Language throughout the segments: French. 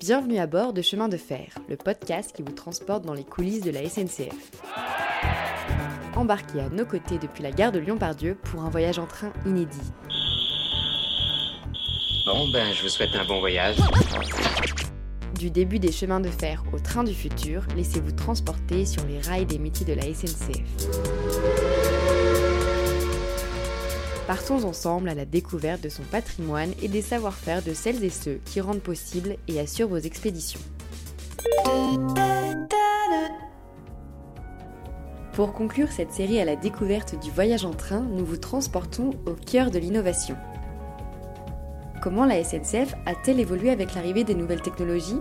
Bienvenue à bord de Chemin de Fer, le podcast qui vous transporte dans les coulisses de la SNCF. Embarquez à nos côtés depuis la gare de Lyon-Pardieu pour un voyage en train inédit. Bon, ben, je vous souhaite un bon voyage. Du début des chemins de fer au train du futur, laissez-vous transporter sur les rails des métiers de la SNCF. Partons ensemble à la découverte de son patrimoine et des savoir-faire de celles et ceux qui rendent possible et assurent vos expéditions. Pour conclure cette série à la découverte du voyage en train, nous vous transportons au cœur de l'innovation. Comment la SNCF a-t-elle évolué avec l'arrivée des nouvelles technologies?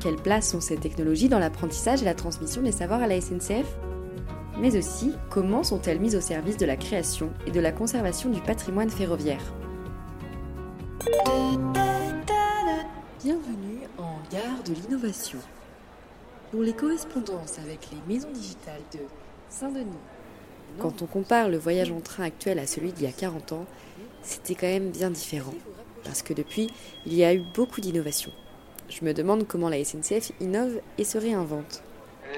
Quelle place ont ces technologies dans l'apprentissage et la transmission des savoirs à la SNCF mais aussi comment sont-elles mises au service de la création et de la conservation du patrimoine ferroviaire. Bienvenue en Gare de l'Innovation. Pour les correspondances avec les maisons digitales de Saint-Denis. Quand on compare le voyage en train actuel à celui d'il y a 40 ans, c'était quand même bien différent. Parce que depuis, il y a eu beaucoup d'innovations. Je me demande comment la SNCF innove et se réinvente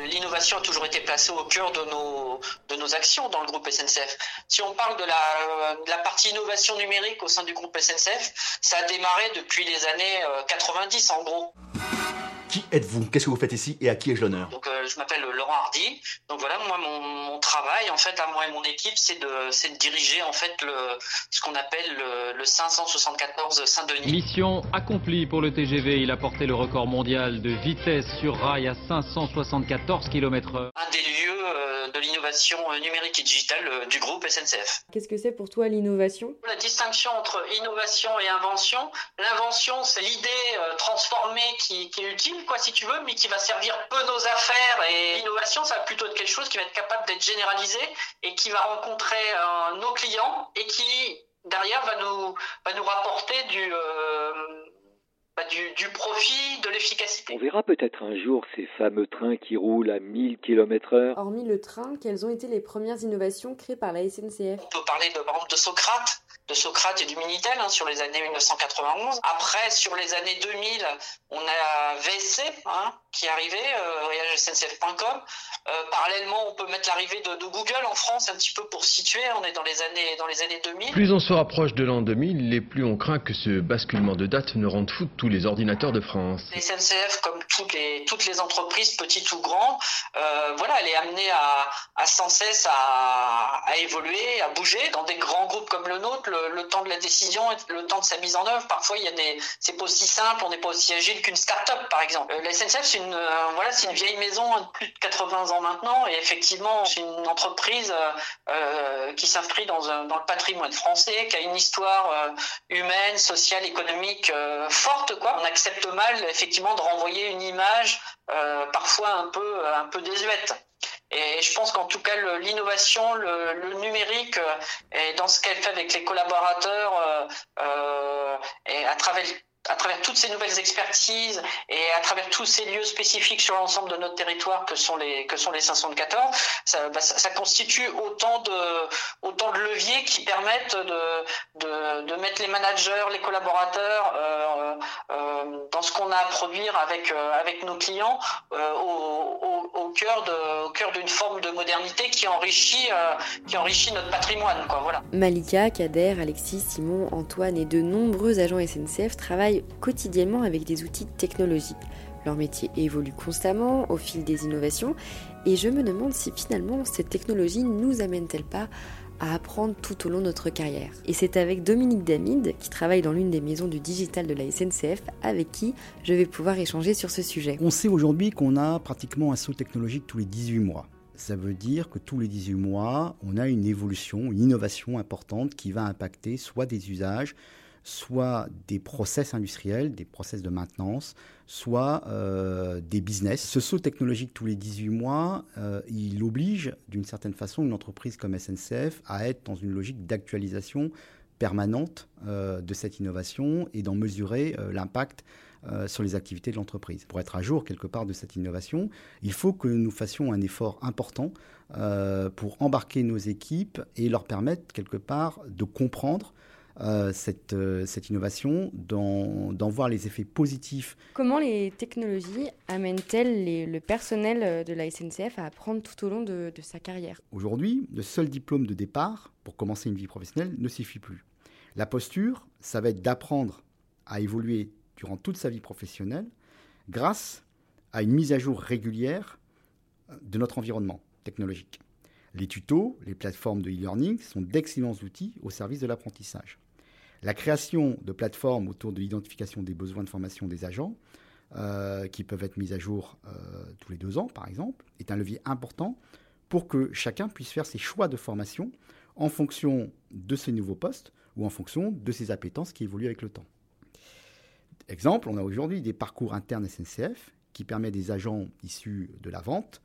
l'innovation a toujours été placée au cœur de nos, de nos actions dans le groupe SNCF. Si on parle de la, de la partie innovation numérique au sein du groupe SNCF, ça a démarré depuis les années 90 euh, en gros. Qui êtes-vous? Qu'est-ce que vous faites ici et à qui ai-je l'honneur? Donc euh, je m'appelle Laurent Hardy. Donc voilà, moi mon, mon, travail en fait à moi et mon équipe, c'est de c'est de diriger en fait le ce qu'on appelle le, le 574 Saint-Denis. Mission accomplie pour le TGV, il a porté le record mondial de vitesse sur rail à 574 km/h. Un des lieux euh, de l'innovation euh, numérique et digitale du groupe SNCF. Qu'est-ce que c'est pour toi l'innovation? La distinction entre innovation et invention. L'invention, c'est l'idée transformée qui, qui est utile quoi, si tu veux, mais qui va servir peu nos affaires. Et l'innovation, ça va plutôt être quelque chose qui va être capable d'être généralisé et qui va rencontrer euh, nos clients et qui, derrière, va nous, va nous rapporter du, euh, du, profit, de l'efficacité. On verra peut-être un jour ces fameux trains qui roulent à 1000 km/h. Hormis le train, quelles ont été les premières innovations créées par la SNCF On peut parler de, par exemple de Socrate de Socrate et du Minitel hein, sur les années 1991. Après, sur les années 2000, on a VSC hein, qui est arrivé, euh, voyagesncf.com. Euh, parallèlement, on peut mettre l'arrivée de, de, Google en France un petit peu pour situer. On est dans les années dans les années 2000. Plus on se rapproche de l'an 2000, et plus on craint que ce basculement de date ne rende fou tous les ordinateurs de France. Les SNCF, comme toutes les toutes les entreprises, petites ou grandes, euh, voilà, elle est amenée à, à sans cesse à, à évoluer, à bouger. Dans des grands groupes comme le nôtre, le, temps de la décision et le temps de sa mise en œuvre. Parfois, il y a des, c'est pas aussi simple, on n'est pas aussi agile qu'une start-up, par exemple. Euh, la SNCF, c'est une, euh, voilà, c'est une vieille maison de plus de 80 ans maintenant, et effectivement, c'est une entreprise euh, qui s'inscrit dans, dans le patrimoine français, qui a une histoire humaine, sociale, économique forte, quoi. On accepte mal, effectivement, de renvoyer une image parfois un peu, un peu désuète. Et je pense qu'en tout cas, l'innovation, le, le, numérique, euh, et dans ce qu'elle fait avec les collaborateurs, euh, euh, et à travers à travers toutes ces nouvelles expertises et à travers tous ces lieux spécifiques sur l'ensemble de notre territoire que sont les que sont les 514, ça, bah, ça, constitue autant de autant de leviers qui permettent de de, de mettre les managers, les collaborateurs euh, euh, dans ce qu'on a à produire avec euh, avec nos clients au, au, au, cœur de au cœur d'une forme de modernité qui enrichit qui enrichit notre patrimoine quoi voilà. Malika, Kader, Alexis, Simon, Antoine et de nombreux agents SNCF travaillent quotidiennement avec des outils technologiques. Leur métier évolue constamment au fil des innovations et je me demande si finalement cette technologie nous amène-t-elle pas à apprendre tout au long de notre carrière. Et c'est avec Dominique Damide, qui travaille dans l'une des maisons du digital de la SNCF, avec qui je vais pouvoir échanger sur ce sujet. On sait aujourd'hui qu'on a pratiquement un saut technologique tous les 18 mois. Ça veut dire que tous les 18 mois, on a une évolution, une innovation importante qui va impacter soit des usages, soit des process industriels, des process de maintenance, soit euh, des business. Ce saut technologique tous les 18 mois, euh, il oblige d'une certaine façon une entreprise comme SNCF à être dans une logique d'actualisation permanente euh, de cette innovation et d'en mesurer l'impact sur les activités de l'entreprise. Pour être à jour quelque part de cette innovation, il faut que nous fassions un effort important pour embarquer nos équipes et leur permettre quelque part de comprendre euh, cette, cette, innovation, d'en voir les effets positifs. Comment les technologies amènent-elles le personnel de la SNCF à apprendre tout au long de, de sa carrière? Aujourd'hui, le seul diplôme de départ pour commencer une vie professionnelle ne suffit plus. La posture, ça va être d'apprendre à évoluer durant toute sa vie professionnelle grâce à une mise à jour régulière de notre environnement technologique. Les tutos, les plateformes de e-learning sont d'excellents outils au service de l'apprentissage. La création de plateformes autour de l'identification des besoins de formation des agents, euh, qui peuvent être mises à jour euh, tous les deux ans par exemple, est un levier important pour que chacun puisse faire ses choix de formation en fonction de ses nouveaux postes ou en fonction de ses appétences qui évoluent avec le temps. Exemple, on a aujourd'hui des parcours internes SNCF qui permettent des agents issus de la vente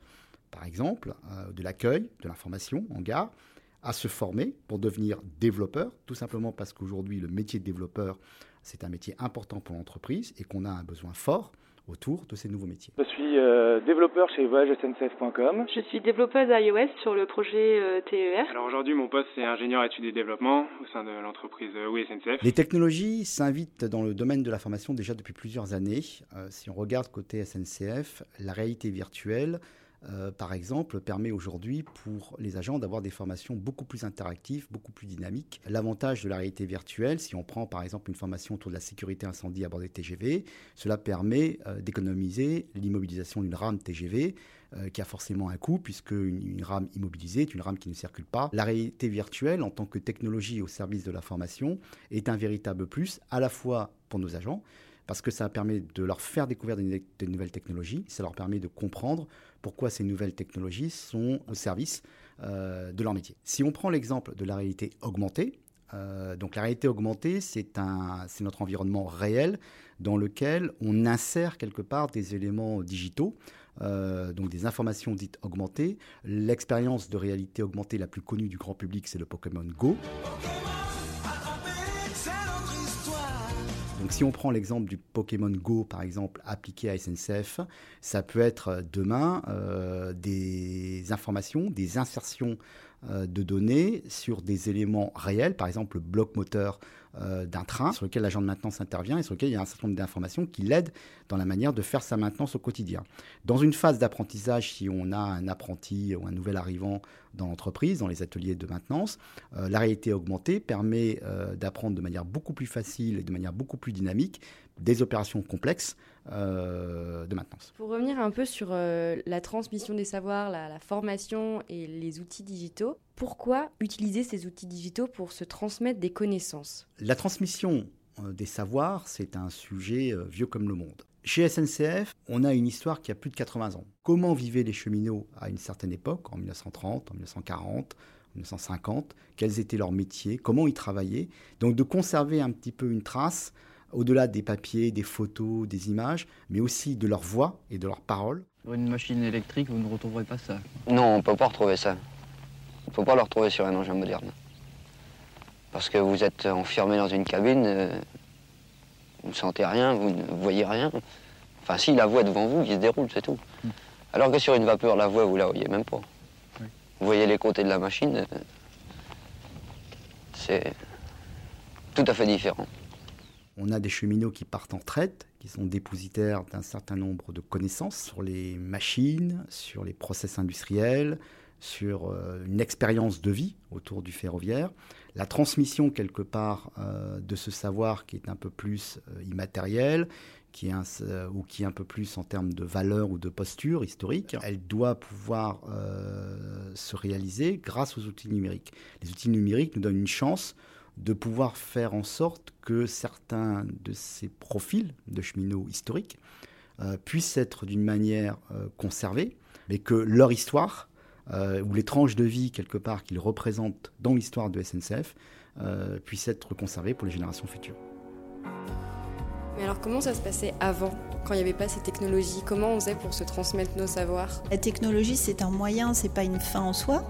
par exemple, euh, de l'accueil, de l'information en gare, à se former pour devenir développeur, tout simplement parce qu'aujourd'hui, le métier de développeur, c'est un métier important pour l'entreprise et qu'on a un besoin fort autour de ces nouveaux métiers. Je suis euh, développeur chez voyagesncf.com. Je suis développeuse iOS sur le projet euh, TER. Alors aujourd'hui, mon poste, c'est ingénieur études et développement au sein de l'entreprise Oui SNCF. Les technologies s'invitent dans le domaine de la formation déjà depuis plusieurs années. si on regarde côté SNCF, la réalité virtuelle euh, par exemple, permet aujourd'hui pour les agents d'avoir des formations beaucoup plus interactives, beaucoup plus dynamiques. L'avantage de la réalité virtuelle, si on prend par exemple une formation autour de la sécurité incendie à bord des TGV, cela permet euh, d'économiser l'immobilisation d'une rame TGV euh, qui a forcément un coût puisque une, rame immobilisée est une rame qui ne circule pas. La réalité virtuelle en tant que technologie au service de la formation est un véritable plus à la fois pour nos agents parce que ça permet de leur faire découvrir des, nouvelles technologies, ça leur permet de comprendre pourquoi ces nouvelles technologies sont au service euh, de leur métier. Si on prend l'exemple de la réalité augmentée, euh, donc la réalité augmentée, c'est notre environnement réel dans lequel on insère quelque part des éléments digitaux, euh, donc des informations dites augmentées. L'expérience de réalité augmentée la plus connue du grand public, c'est le Pokémon Go. Donc si on prend l'exemple du Pokémon Go, par exemple, appliqué à SNCF, ça peut être euh, demain euh, des informations, des insertions de données sur des éléments réels, par exemple le bloc moteur euh, d'un train sur lequel l'agent de maintenance intervient et sur lequel il y a un certain nombre d'informations qui l'aident dans la manière de faire sa maintenance au quotidien. Dans une phase d'apprentissage, si on a un apprenti ou un nouvel arrivant dans l'entreprise, dans les ateliers de maintenance, euh, la réalité augmentée permet euh, d'apprendre de manière beaucoup plus facile et de manière beaucoup plus dynamique des opérations complexes de maintenance. Pour revenir un peu sur la transmission des savoirs, la, formation et les outils digitaux, pourquoi utiliser ces outils digitaux pour se transmettre des connaissances? La transmission euh, des savoirs, c'est un sujet euh, vieux comme le monde. Chez SNCF, on a une histoire qui a plus de 80 ans. Comment vivaient les cheminots à une certaine époque, en 1930, en 1940, en 1950 Quels étaient leurs métiers? Comment ils travaillaient? Donc de conserver un petit peu une trace au-delà des papiers, des photos, des images, mais aussi de leur voix et de leurs paroles. Sur une machine électrique, vous ne retrouverez pas ça. Non, on ne peut pas retrouver ça. Il ne faut pas le retrouver sur un engin moderne. Parce que vous êtes enfermé dans une cabine, euh, vous ne sentez rien, vous ne voyez rien. Enfin, si, la voie devant vous qui se déroule, c'est tout. Hmm. Alors que sur une vapeur, la voie, vous la voyez même pas. Vous voyez les côtés de la machine, euh, c'est tout à fait différent. On a des cheminots qui partent en traite, qui sont dépositaires d'un certain nombre de connaissances sur les machines, sur les process industriels, sur euh, une expérience de vie autour du ferroviaire, la transmission quelque part euh, de ce savoir qui est un peu plus euh, immatériel, ou qui est un peu plus en termes de valeur ou de posture historique, elle doit pouvoir se réaliser grâce aux outils numériques. Les outils numériques nous donnent une chance de pouvoir faire en sorte que certains de ces profils de cheminots historiques puissent être d'une manière conservés, mais que leur histoire euh, ou les tranches de vie quelque part qu'ils représentent dans l'histoire de SNCF euh, puissent être conservées pour les générations futures. Mais alors comment ça se passait avant, quand il n'y avait pas ces technologies? Comment on faisait pour se transmettre nos savoirs? La technologie, c'est un moyen, c'est pas une fin en soi.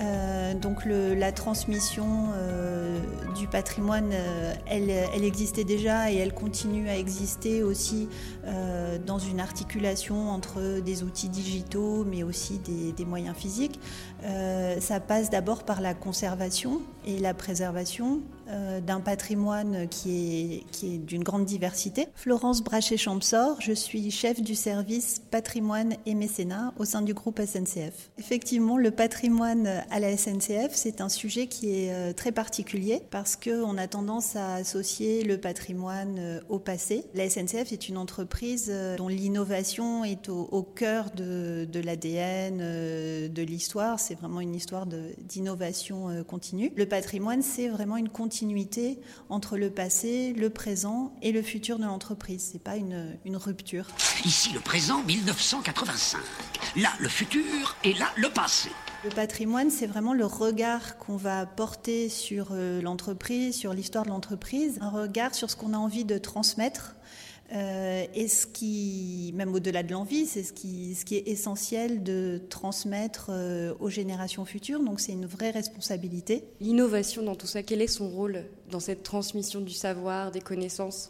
Euh, donc la transmission euh, du patrimoine, euh, elle, existait déjà et elle continue à exister aussi dans une articulation entre des outils digitaux mais aussi des, des moyens physiques. Ça passe d'abord par la conservation et la préservation d'un patrimoine qui est, qui est d'une grande diversité. Florence Brachet-Champsor, je suis chef du service patrimoine et mécénat au sein du groupe SNCF. Effectivement, le patrimoine à la SNCF, c'est un sujet qui est euh, très particulier parce qu'on a tendance à associer le patrimoine euh, au passé. La SNCF est une entreprise dont l'innovation est au, cœur de, l'ADN, de l'histoire. C'est vraiment une histoire d'innovation continue. Le patrimoine, c'est vraiment une continuité entre le passé, le présent et le futur de l'entreprise. C'est pas une, rupture. Ici le présent 1985, là le futur et là le passé. Le patrimoine, c'est vraiment le regard qu'on va porter sur euh, l'entreprise, sur l'histoire de l'entreprise, un regard sur ce qu'on a envie de transmettre euh, et ce qui, même au-delà de l'envie, c'est ce qui, est essentiel de transmettre euh, aux générations futures. Donc c'est une vraie responsabilité. L'innovation dans tout ça, quel est son rôle dans cette transmission du savoir, des connaissances?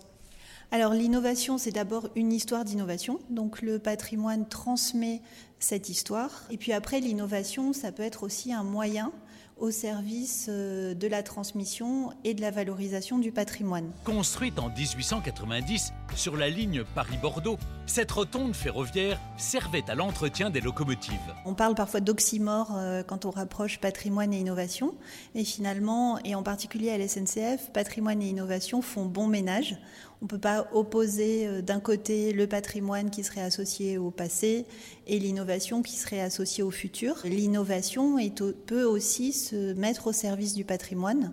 Alors l'innovation, c'est d'abord une histoire d'innovation. Donc le patrimoine transmet cette histoire. Et puis après, l'innovation, ça peut être aussi un moyen au service euh, de la transmission et de la valorisation du patrimoine. Construite en 1890 sur la ligne Paris-Bordeaux, cette rotonde ferroviaire servait à l'entretien des locomotives. On parle parfois d'oxymore euh, quand on rapproche patrimoine et innovation, et finalement, et en particulier à la SNCF, patrimoine et innovation font bon ménage. On ne peut pas opposer euh, d'un côté le patrimoine qui serait associé au passé et l'innovation qui serait associée au futur. L'innovation peut aussi se mettre au service du patrimoine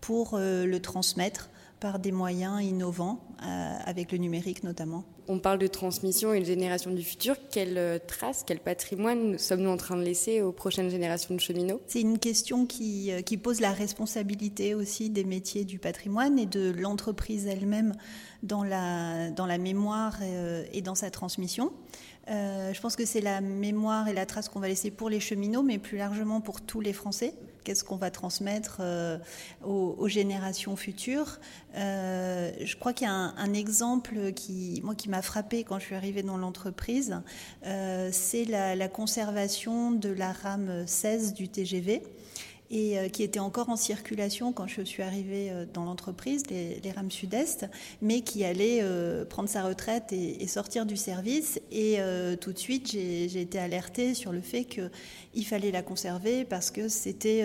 pour euh, le transmettre par des moyens innovants, euh, avec le numérique notamment. On parle de transmission et de génération du futur. Quelle trace, quel patrimoine sommes-nous en train de laisser aux prochaines générations de cheminots? C'est une question qui, qui, pose la responsabilité aussi des métiers du patrimoine et de l'entreprise elle-même dans la, dans la mémoire et, et dans sa transmission. Euh, je pense que c'est la mémoire et la trace qu'on va laisser pour les cheminots, mais plus largement pour tous les Français. Qu'est-ce qu'on va transmettre euh, aux, générations futures. Euh, Je crois qu'il y a un, un, exemple qui, moi, qui m'a frappé quand je suis arrivée dans l'entreprise, euh, c'est la, la, conservation de la rame 16 du TGV et euh, qui était encore en circulation quand je suis arrivée euh, dans l'entreprise, les, rames sud-est, mais qui allait euh, prendre sa retraite et, sortir du service. Et tout de suite, j'ai été alertée sur le fait qu'il fallait la conserver parce que c'était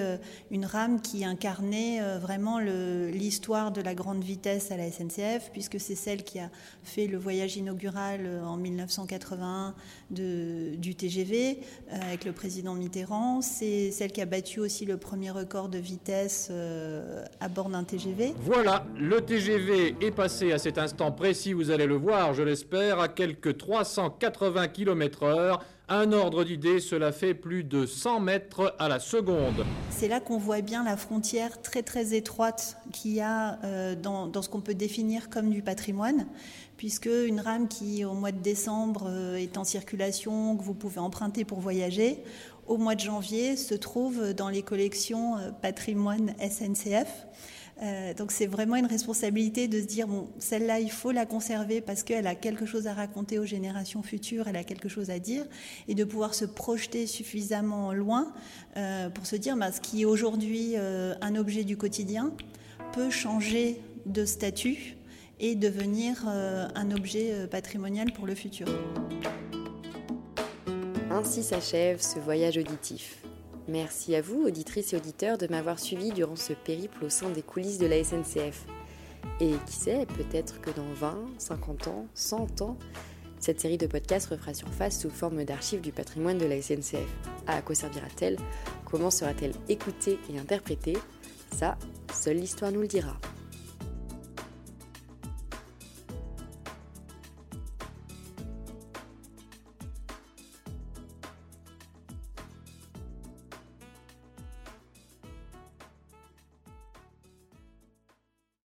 une rame qui incarnait vraiment l'histoire de la grande vitesse à la SNCF, puisque c'est celle qui a fait le voyage inaugural en 1981 de, du TGV avec le président Mitterrand. C'est celle qui a battu aussi le premier record de vitesse euh, à bord d'un TGV. Voilà, le TGV est passé à cet instant précis, vous allez le voir, je l'espère, à quelques 380 km/h. Un ordre d'idée, cela fait plus de 100 mètres à la seconde. C'est là qu'on voit bien la frontière très très étroite qu'il y a euh, dans, dans, ce qu'on peut définir comme du patrimoine, puisque une rame qui au mois de décembre euh, est en circulation, que vous pouvez emprunter pour voyager, au mois de janvier se trouve dans les collections euh, patrimoine SNCF. Euh, donc c'est vraiment une responsabilité de se dire bon celle-là il faut la conserver parce qu'elle a quelque chose à raconter aux générations futures, elle a quelque chose à dire et de pouvoir se projeter suffisamment loin euh, pour se dire bah, ce qui est aujourd'hui un objet du quotidien peut changer de statut et devenir un objet patrimonial pour le futur. Ainsi s'achève ce voyage auditif. Merci à vous, auditrices et auditeurs, de m'avoir suivi durant ce périple au sein des coulisses de la SNCF. Et qui sait, peut-être que dans 20, 50 ans, 100 ans, cette série de podcasts refera surface sous forme d'archives du patrimoine de la SNCF. À quoi servira-t-elle? Comment sera-t-elle écoutée et interprétée? Ça, seule l'histoire nous le dira.